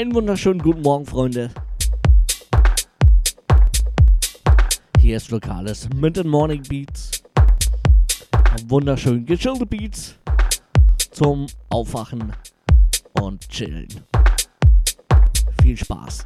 Einen wunderschönen guten Morgen, Freunde. Hier ist Lokales mit den Morning Beats. Wunderschön gechillte Beats zum Aufwachen und Chillen. Viel Spaß.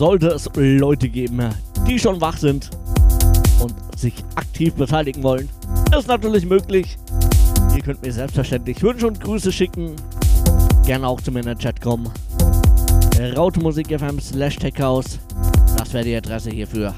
Sollte es Leute geben, die schon wach sind und sich aktiv beteiligen wollen. Ist natürlich möglich. Ihr könnt mir selbstverständlich Wünsche und Grüße schicken. Gerne auch zu mir in den Chat kommen. Rautemusik FM slash. Das wäre die Adresse hierfür.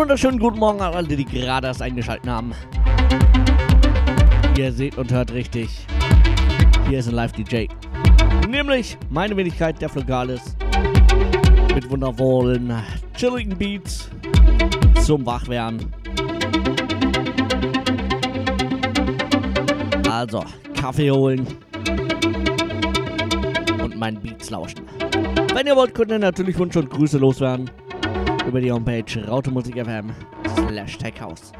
Wunderschönen guten Morgen an alle, die gerade erst eingeschaltet haben. Ihr seht und hört richtig. Hier ist ein Live-DJ. Nämlich meine Wenigkeit, der Flogalis. Mit wundervollen, chilligen Beats zum Wachwerden. Also, Kaffee holen und meinen Beats lauschen. Wenn ihr wollt, könnt ihr natürlich Wunsch und Grüße loswerden über die Homepage rautemusik.fm slash techhouse.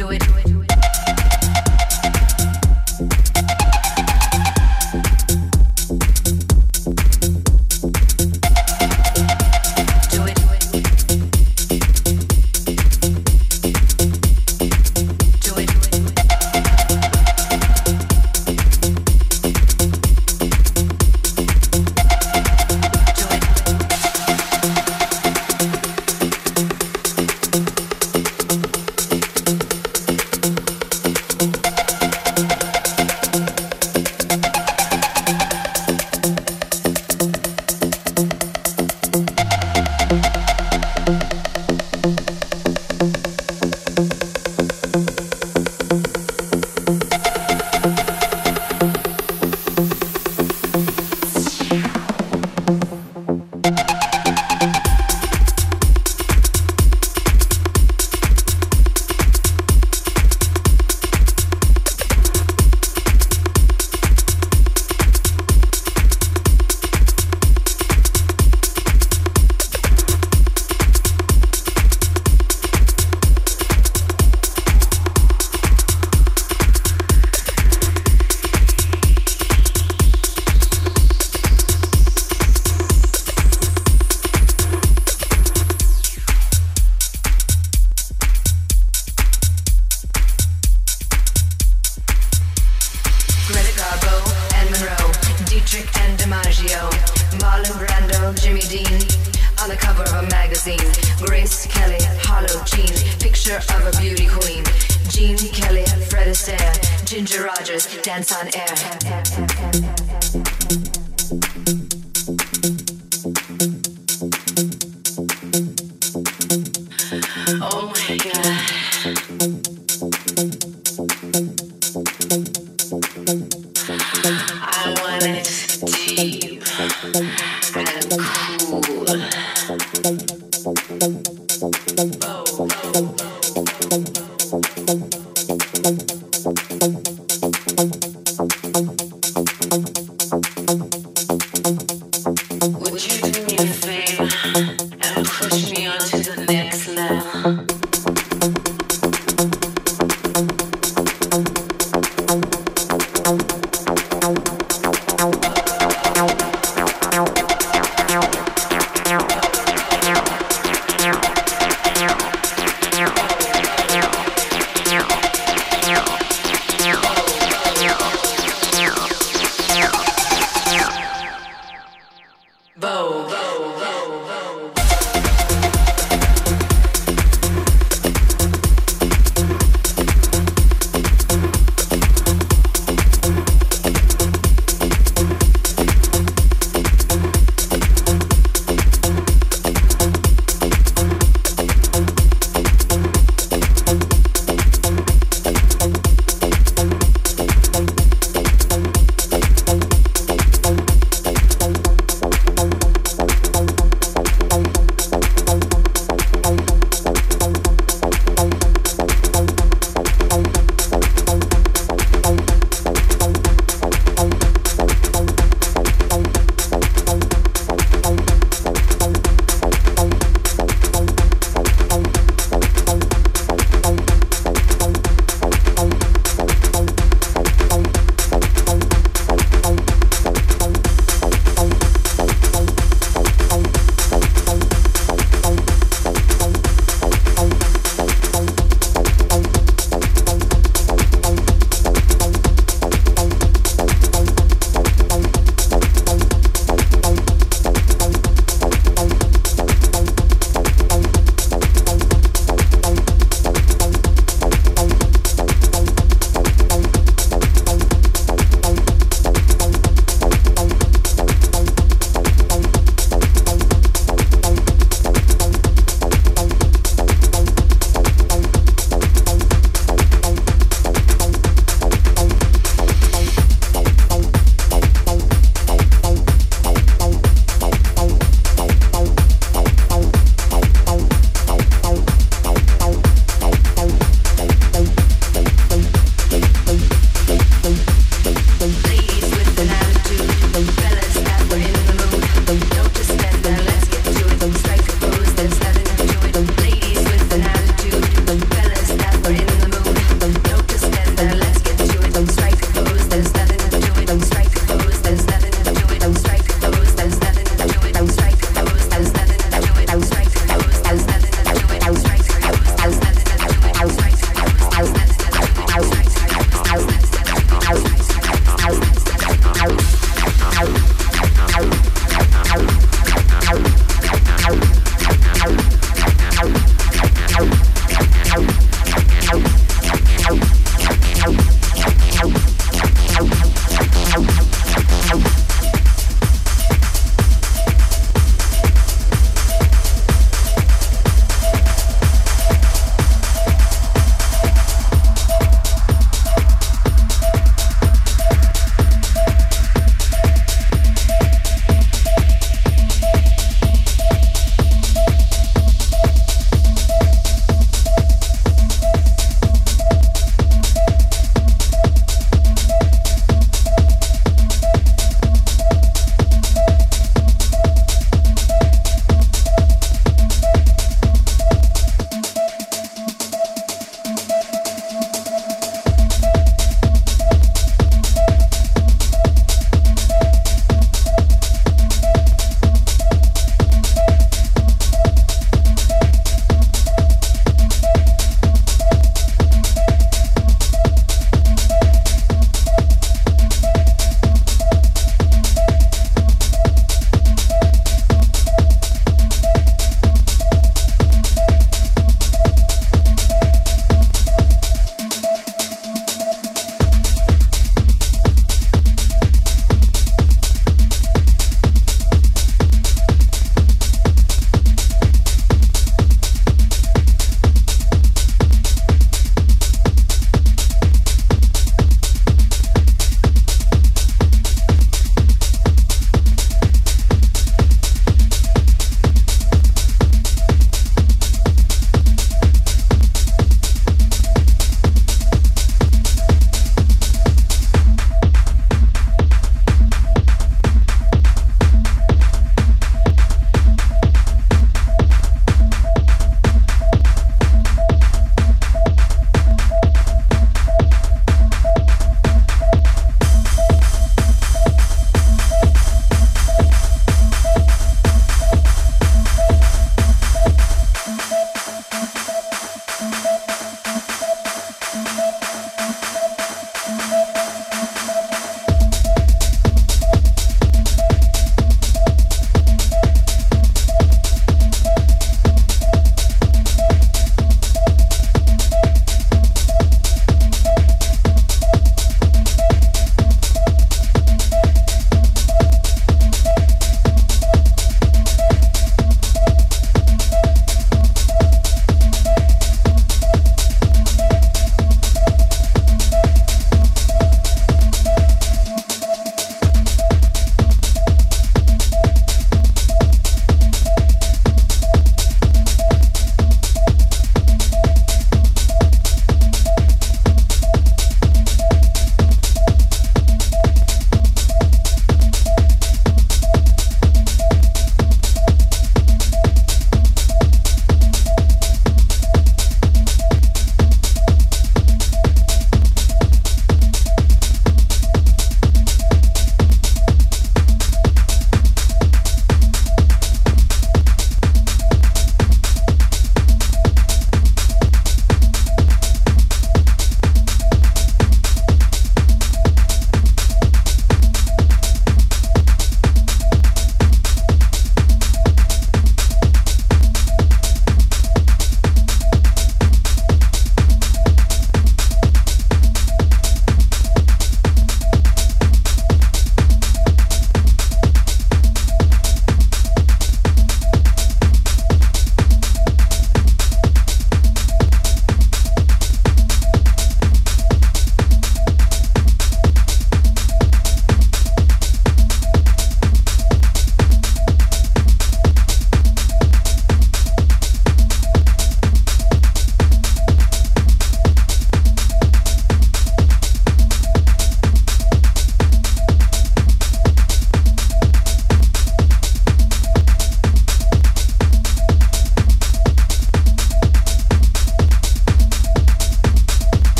do it.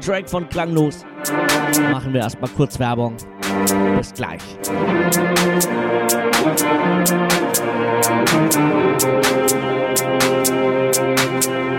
Drake von Klanglos. Machen wir erstmal kurz Werbung. Bis gleich. Musik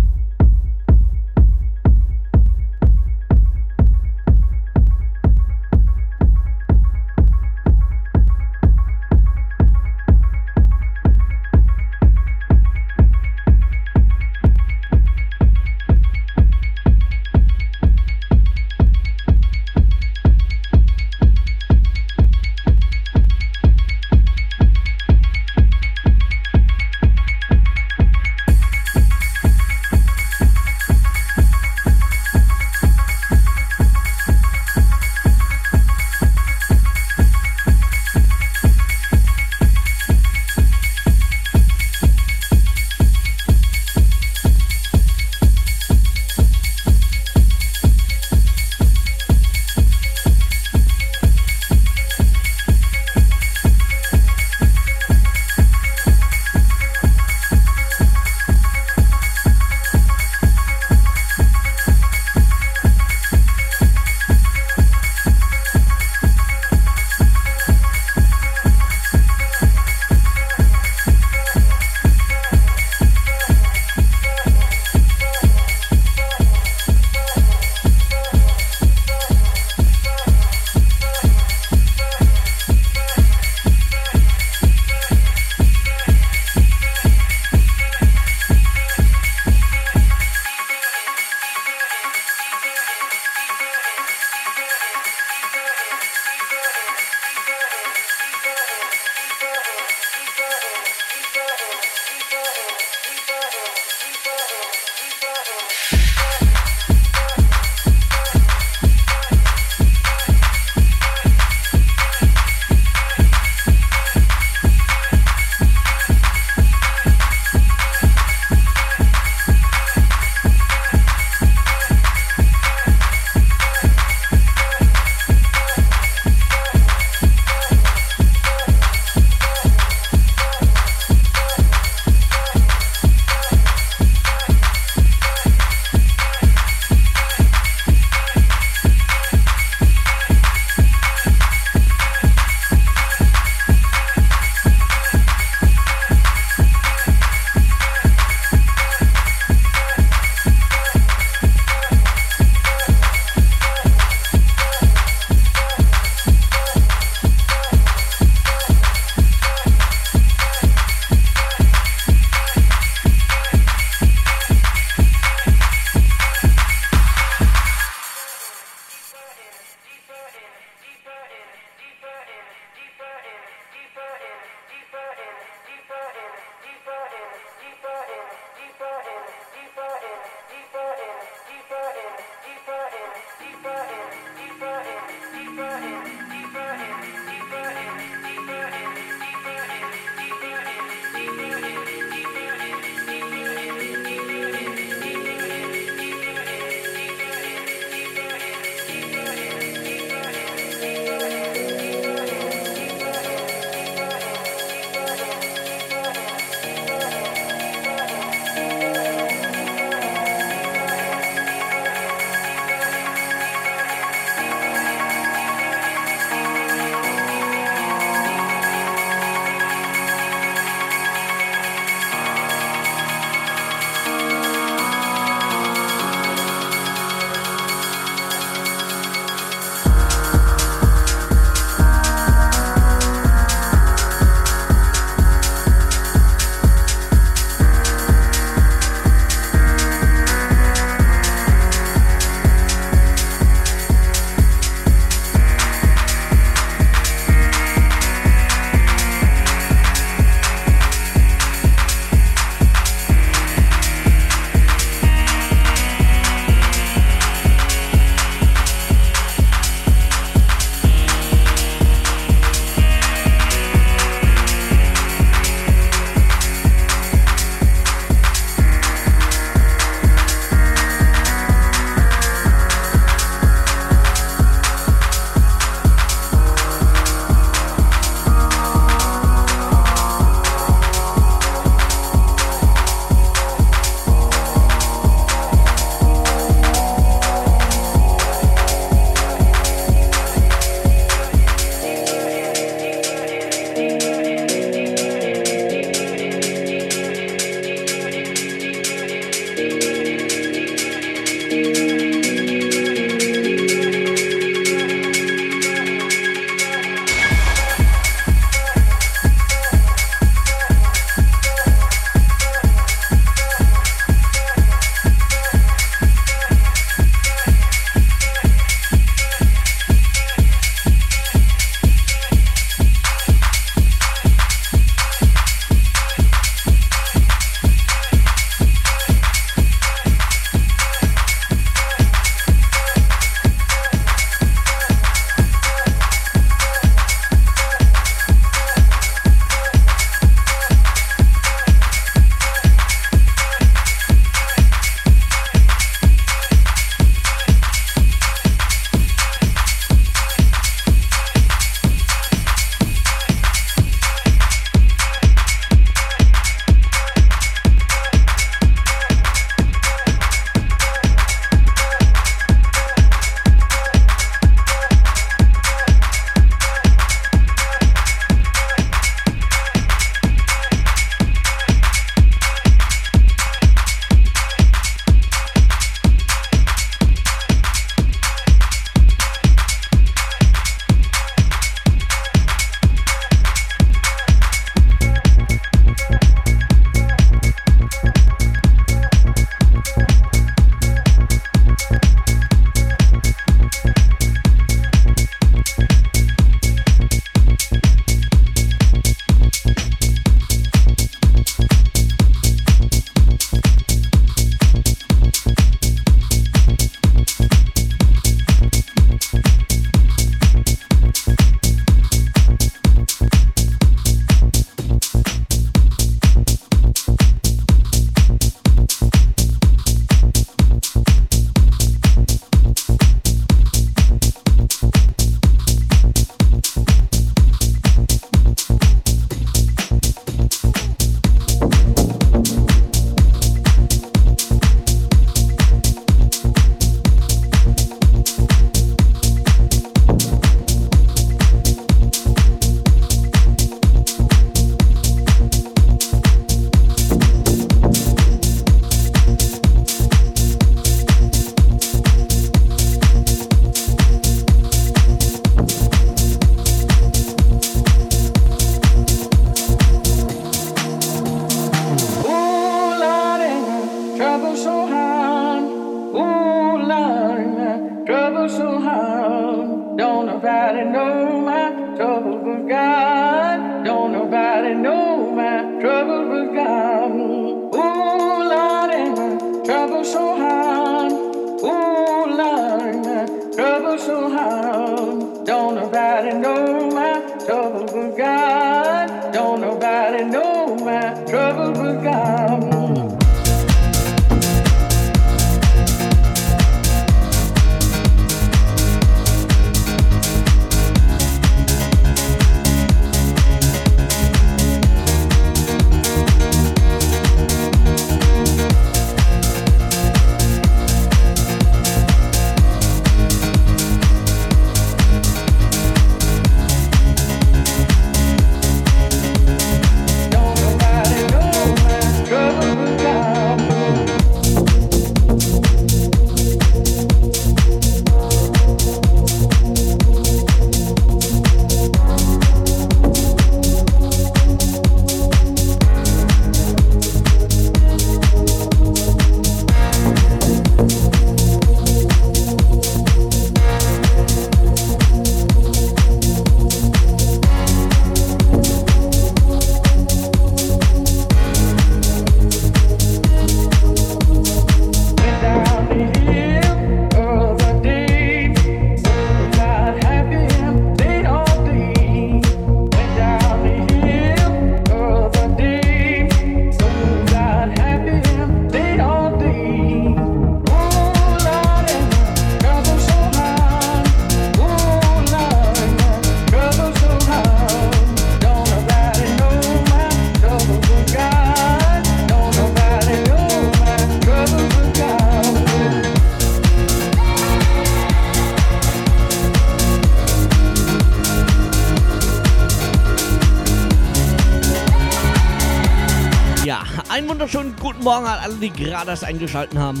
Morgen an alle, die gerade erst eingeschaltet haben.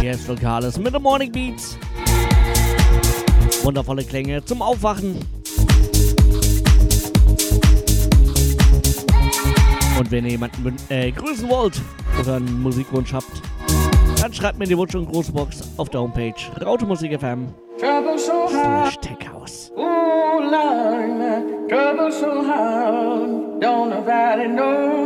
Hier ist Lokales mit den Morning Beats. Wundervolle Klänge zum Aufwachen. Und wenn ihr jemanden äh, grüßen wollt oder einen Musikwunsch habt, dann schreibt mir die Wunsch- und Großbox auf der Homepage Rautemusik FM. Steckhaus. Ooh, Lord, trouble so hard. Don't nobody know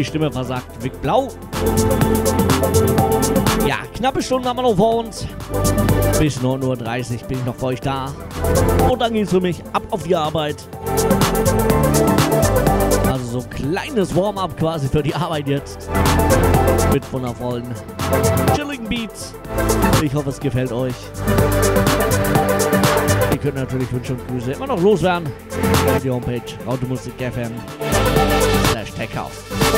die Stimme versagt, Wick Blau. Ja, knappe Stunde haben wir noch vor uns. Bis 9.30 Uhr bin ich noch für euch da. Und dann geht's für mich ab auf die Arbeit. Also so ein kleines Warm-up quasi für die Arbeit jetzt. Mit wundervollen chilling Beats. Ich hoffe, es gefällt euch. Ihr könnt natürlich Wünsche und Grüße immer noch loswerden. Auf die Homepage automusik.fm slash techhouse.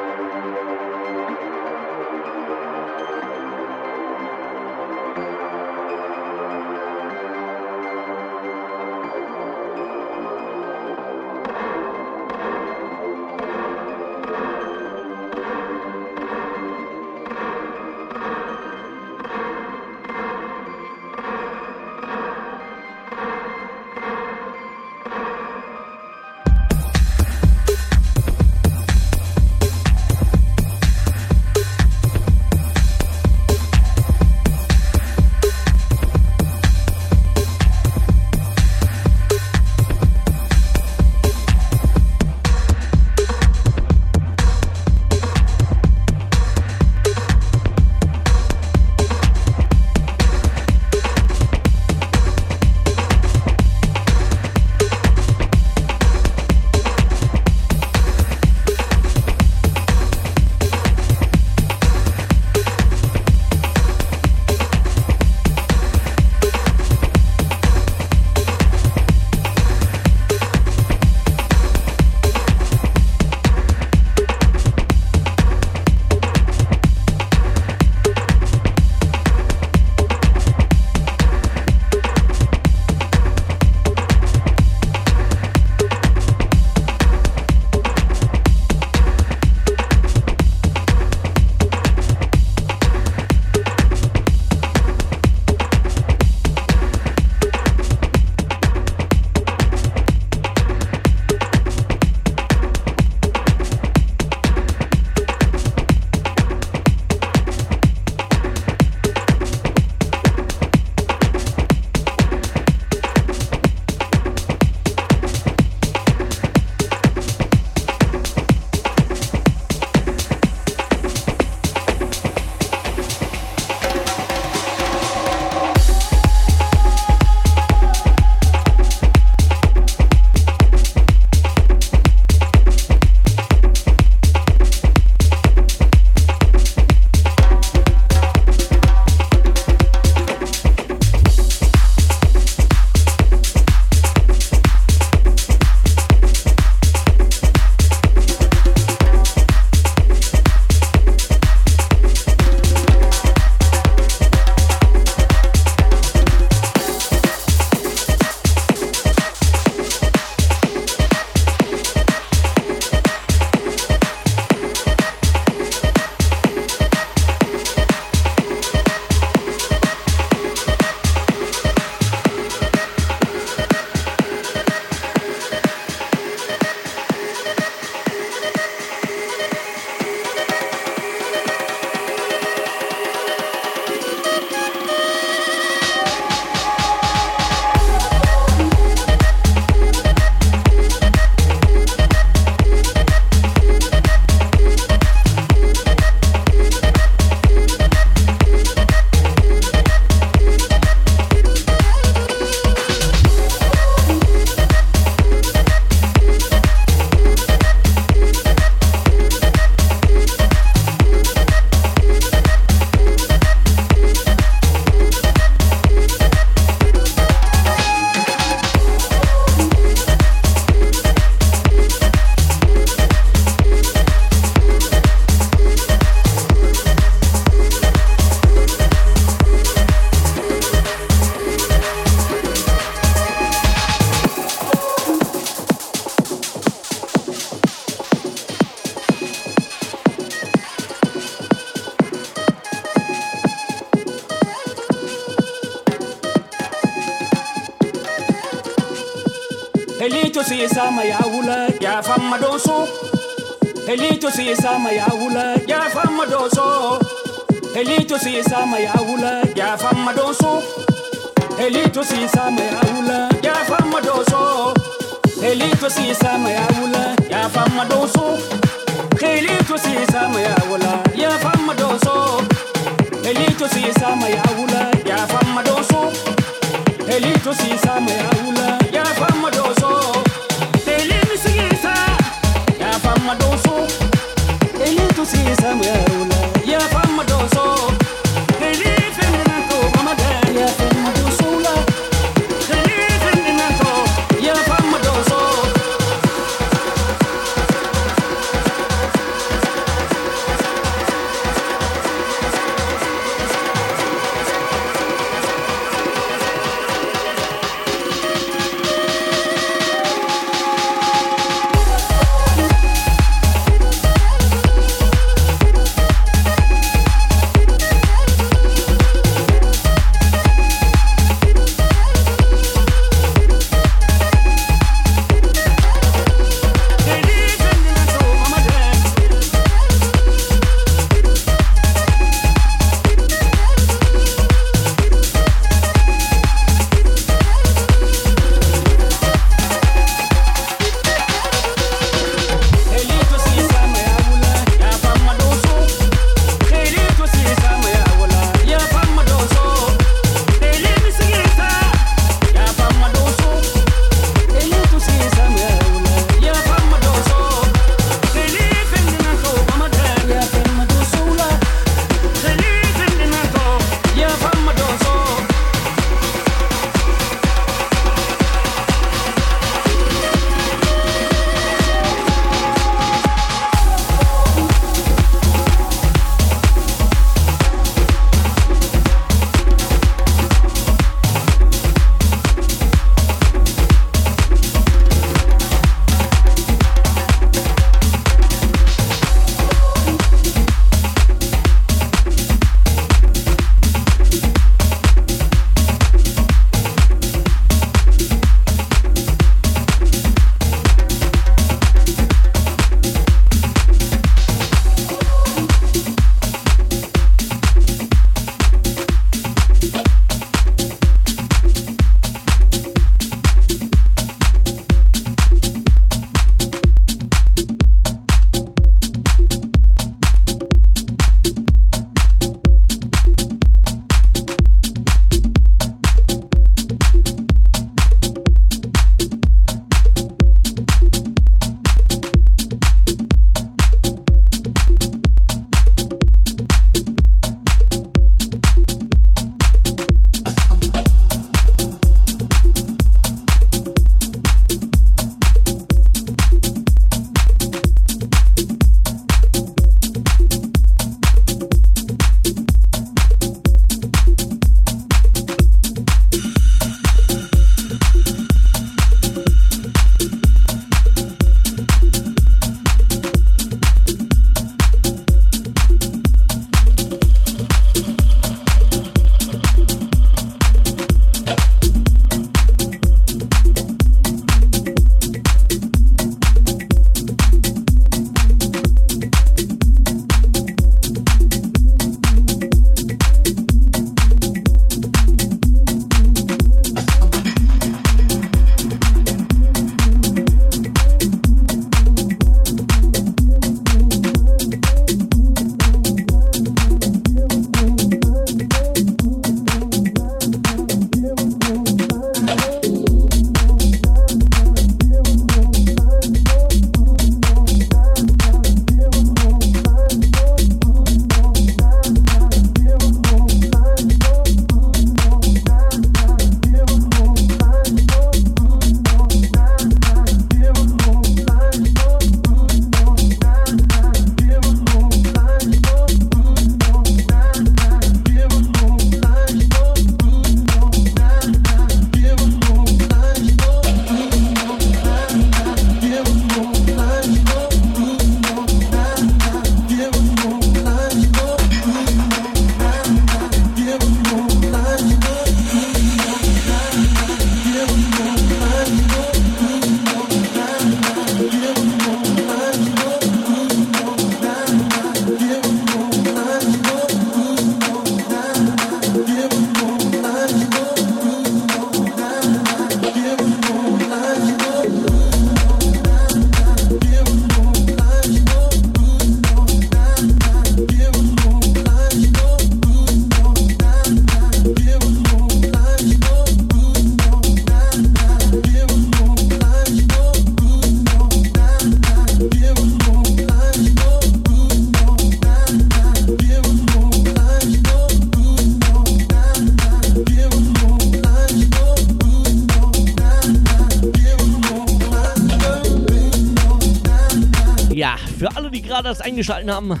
Eingeschaltet haben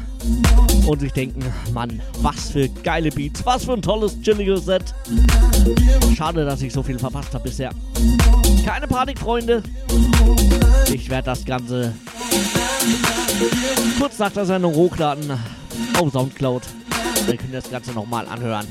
und sich denken, Mann, was für geile Beats, was für ein tolles, chilliges Set. Schade, dass ich so viel verpasst habe bisher. Keine Panik, Freunde. Ich werde das Ganze kurz nach der Sendung hochladen auf Soundcloud. Wir können das Ganze nochmal anhören.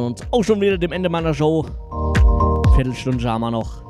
Und auch schon wieder dem Ende meiner Show. Viertelstunde haben wir noch.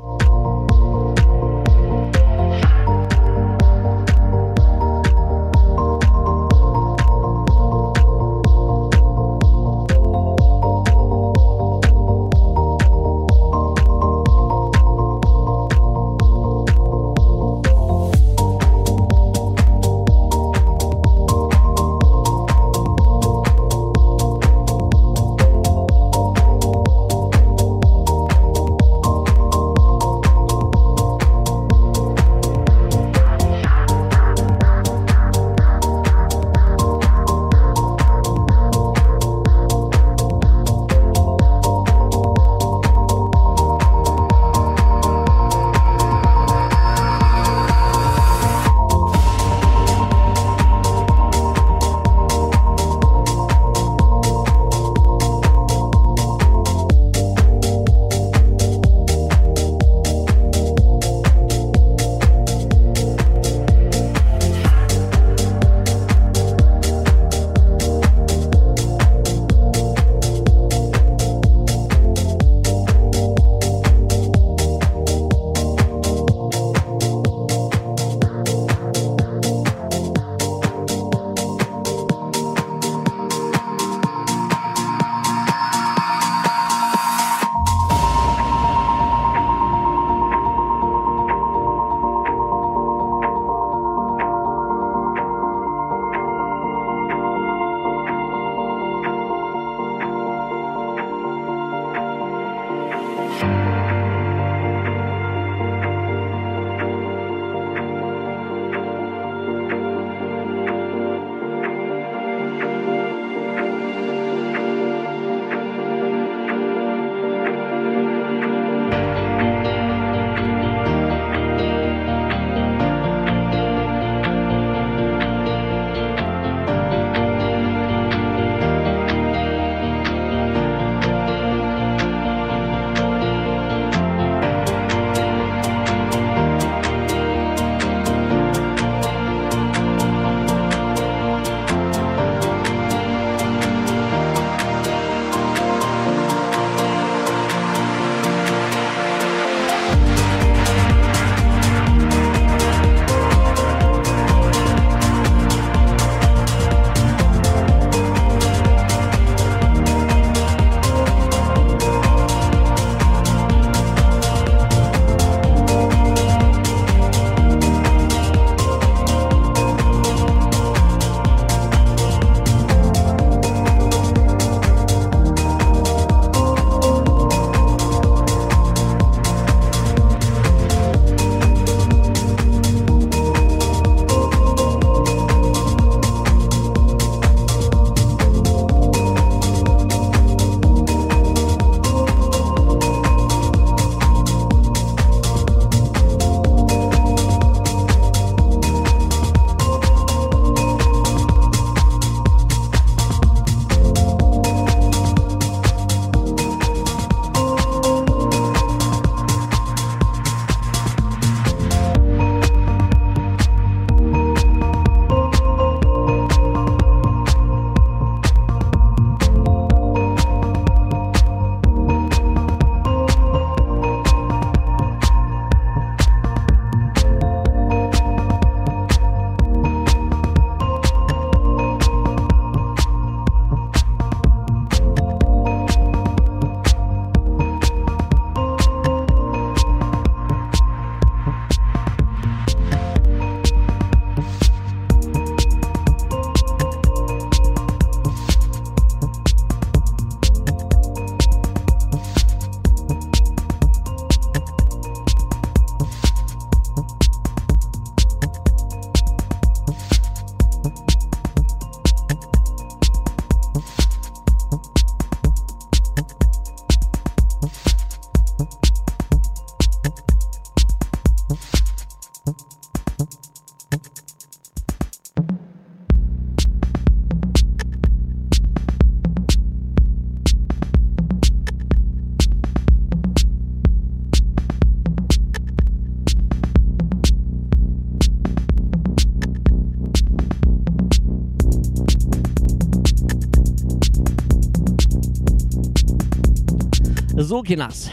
So, Kinas.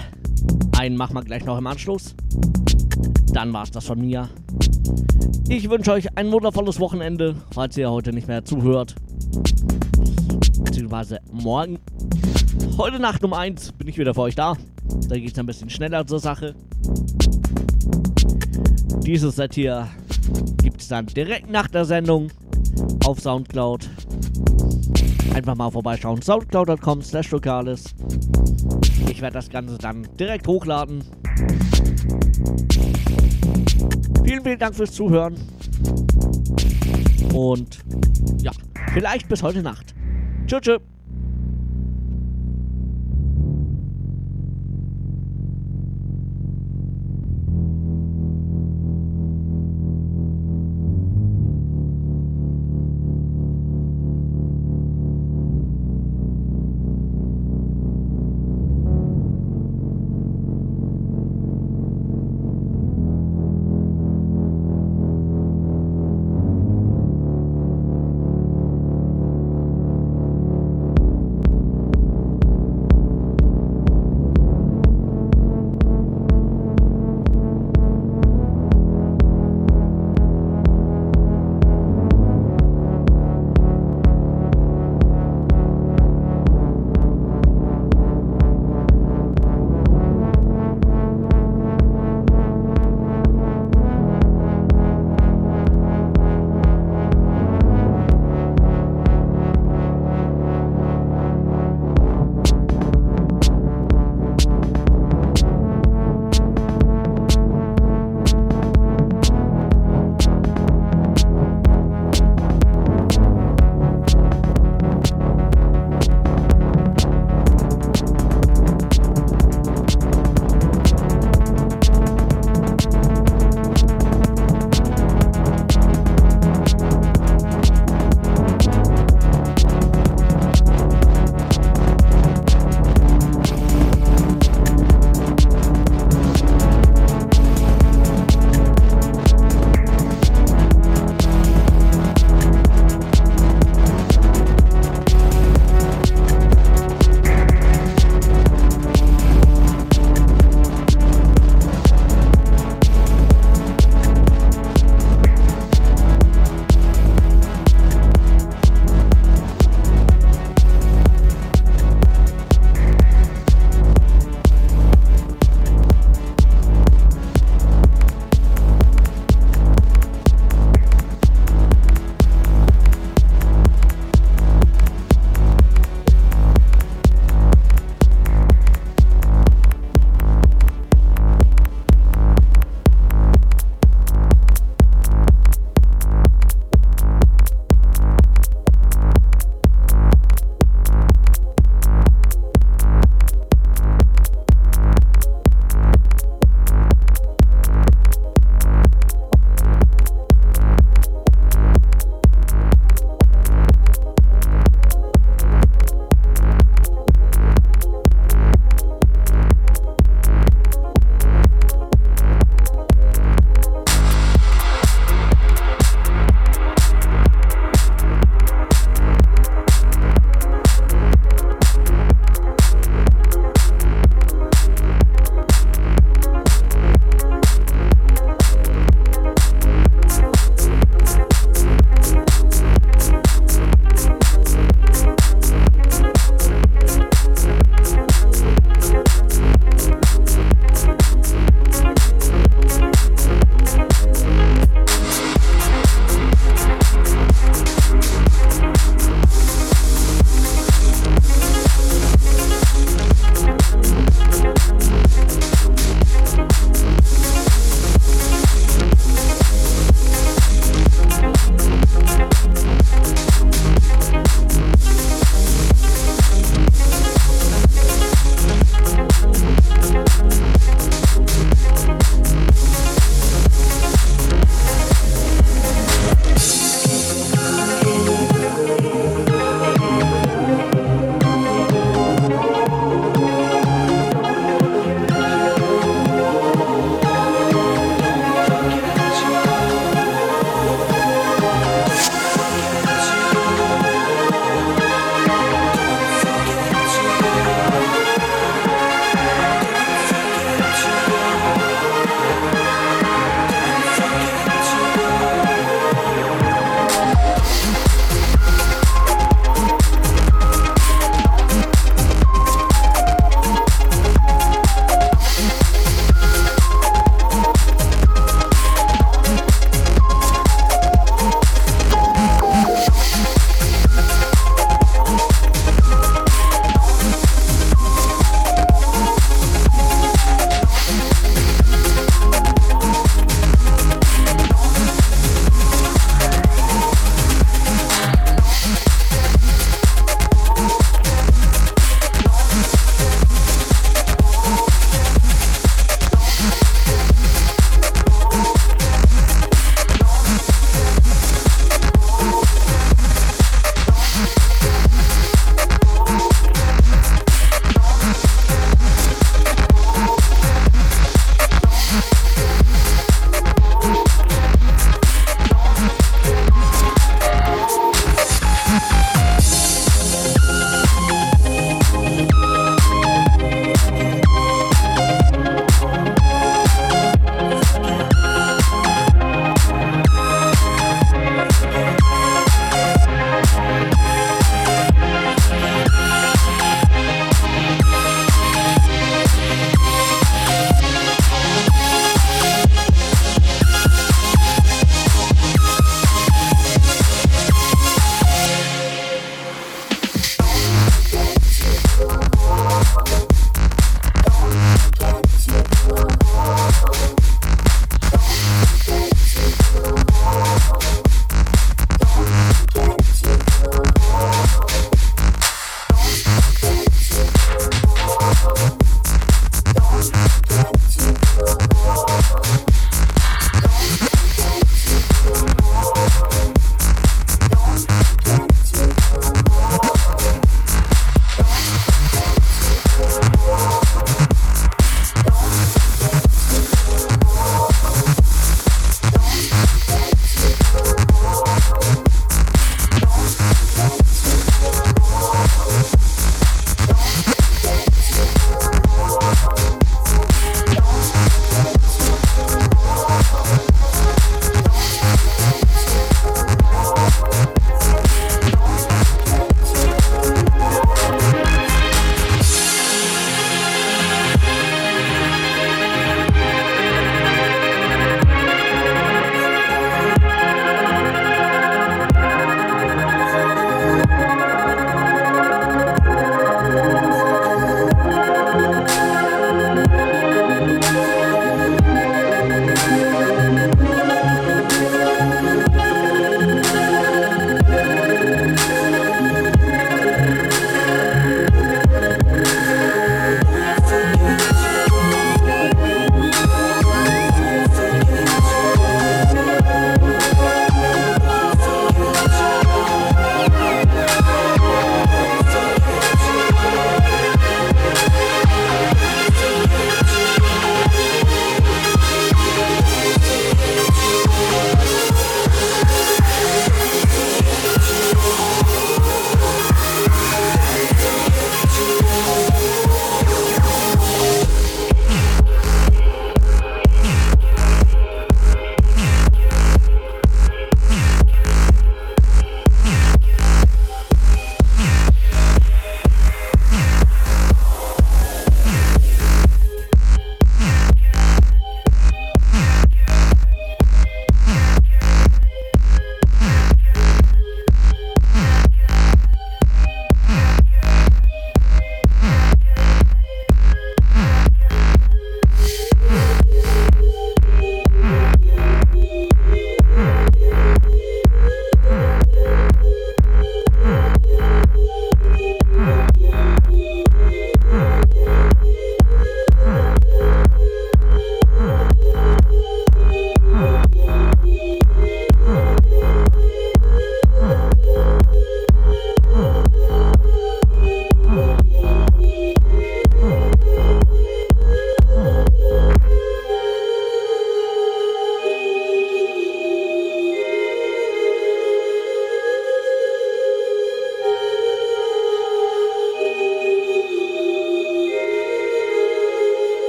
Einen machen wir gleich noch im Anschluss. Dann war's das von mir. Ich wünsche euch ein wundervolles Wochenende, falls ihr heute nicht mehr zuhört. Beziehungsweise morgen. Heute Nacht um 1 bin ich wieder für euch da. Da geht's ein bisschen schneller zur Sache. Dieses Set hier gibt's dann direkt nach der Sendung auf Soundcloud. Einfach mal vorbeischauen. Soundcloud.com slash lokales. Ich werde das Ganze dann direkt hochladen. Vielen, vielen Dank fürs Zuhören. Und ja, vielleicht bis heute Nacht. Tschüss, tschüss.